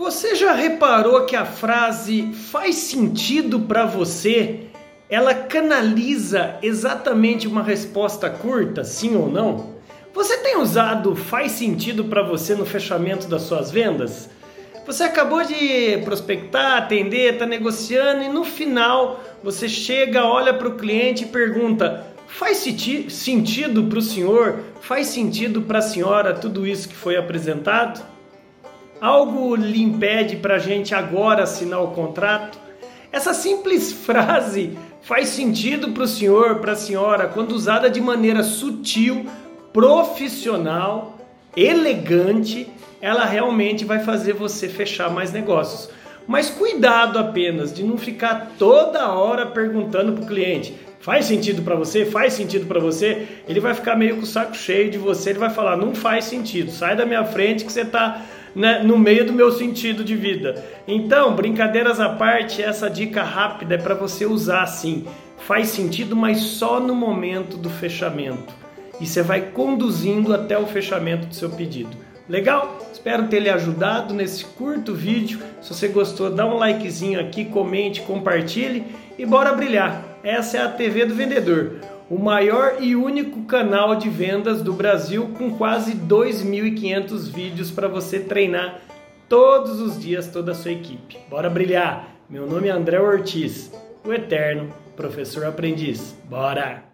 Você já reparou que a frase faz sentido para você? Ela canaliza exatamente uma resposta curta, sim ou não? Você tem usado faz sentido para você no fechamento das suas vendas? Você acabou de prospectar, atender, está negociando e no final você chega, olha para o cliente e pergunta: faz sentido para o senhor? Faz sentido para a senhora tudo isso que foi apresentado? Algo lhe impede para a gente agora assinar o contrato? Essa simples frase faz sentido para o senhor, para a senhora, quando usada de maneira sutil, profissional, elegante, ela realmente vai fazer você fechar mais negócios. Mas cuidado apenas de não ficar toda hora perguntando para o cliente: faz sentido para você? Faz sentido para você? Ele vai ficar meio com o saco cheio de você, ele vai falar: não faz sentido, sai da minha frente que você está né, no meio do meu sentido de vida. Então, brincadeiras à parte, essa dica rápida é para você usar assim. Faz sentido, mas só no momento do fechamento. E você vai conduzindo até o fechamento do seu pedido. Legal? Espero ter lhe ajudado nesse curto vídeo. Se você gostou, dá um likezinho aqui, comente, compartilhe e bora brilhar. Essa é a TV do Vendedor o maior e único canal de vendas do Brasil com quase 2.500 vídeos para você treinar todos os dias toda a sua equipe. Bora brilhar! Meu nome é André Ortiz, o eterno professor aprendiz. Bora!